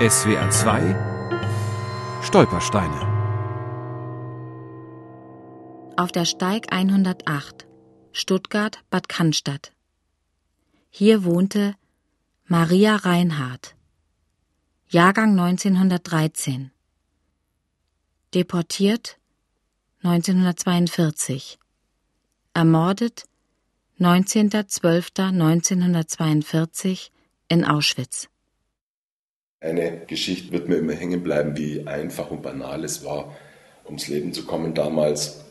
SWR 2 Stolpersteine Auf der Steig 108 Stuttgart Bad Cannstatt. Hier wohnte Maria Reinhardt. Jahrgang 1913. Deportiert 1942. Ermordet 19.12.1942 in Auschwitz. Eine Geschichte wird mir immer hängen bleiben, wie einfach und banal es war, ums Leben zu kommen damals.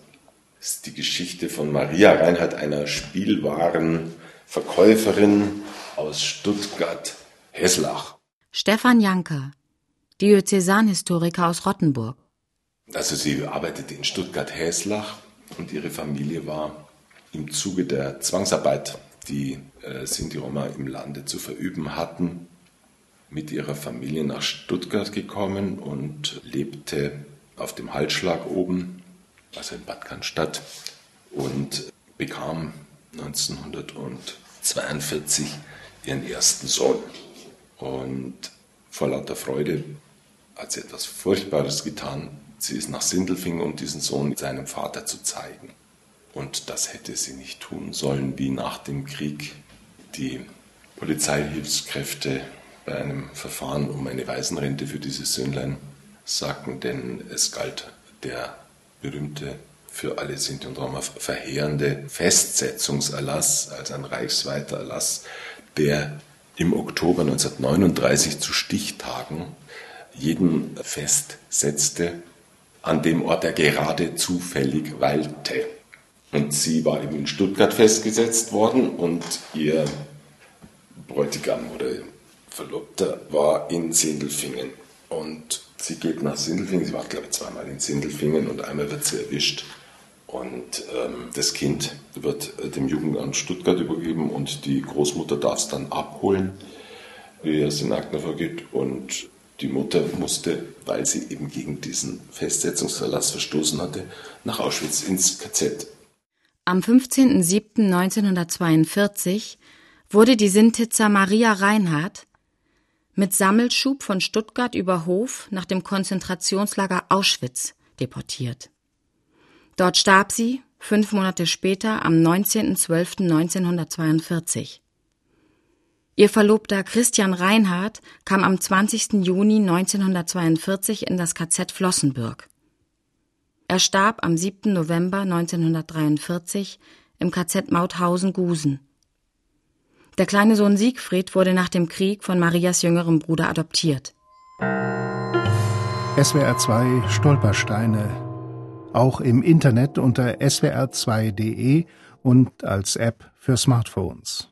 Das ist die Geschichte von Maria Reinhardt, einer Spielwarenverkäuferin aus Stuttgart-Heslach. Stefan Janker, Diözesanhistoriker aus Rottenburg. Also sie arbeitete in Stuttgart-Heslach und ihre Familie war im Zuge der Zwangsarbeit, die äh, Sinti-Roma im Lande zu verüben hatten, mit ihrer Familie nach Stuttgart gekommen und lebte auf dem Halsschlag oben, also in Bad Cannstatt, und bekam 1942 ihren ersten Sohn. Und vor lauter Freude hat sie etwas Furchtbares getan. Sie ist nach Sindelfingen, um diesen Sohn seinem Vater zu zeigen. Und das hätte sie nicht tun sollen, wie nach dem Krieg die Polizeihilfskräfte bei einem Verfahren um eine Waisenrente für dieses Söhnlein sagten, denn es galt der berühmte für alle Sinti und Roma verheerende Festsetzungserlass, also ein reichsweiter Erlass, der im Oktober 1939 zu Stichtagen jeden festsetzte, an dem Ort er gerade zufällig weilte. Und sie war eben in Stuttgart festgesetzt worden und ihr Bräutigam oder Verlobter war in Sindelfingen. Und sie geht nach Sindelfingen, sie war glaube ich zweimal in Sindelfingen und einmal wird sie erwischt. Und ähm, das Kind wird äh, dem Jugendamt Stuttgart übergeben und die Großmutter darf es dann abholen, wie es in Akten vorgeht. Und die Mutter musste, weil sie eben gegen diesen Festsetzungserlass verstoßen hatte, nach Auschwitz ins KZ. Am 15.07.1942 wurde die Sintitzer Maria Reinhardt mit Sammelschub von Stuttgart über Hof nach dem Konzentrationslager Auschwitz deportiert. Dort starb sie fünf Monate später am 19.12.1942. Ihr Verlobter Christian Reinhardt kam am 20. Juni 1942 in das KZ Flossenbürg. Er starb am 7. November 1943 im KZ Mauthausen-Gusen. Der kleine Sohn Siegfried wurde nach dem Krieg von Marias jüngerem Bruder adoptiert. SWR 2 Stolpersteine. Auch im Internet unter swr2.de und als App für Smartphones.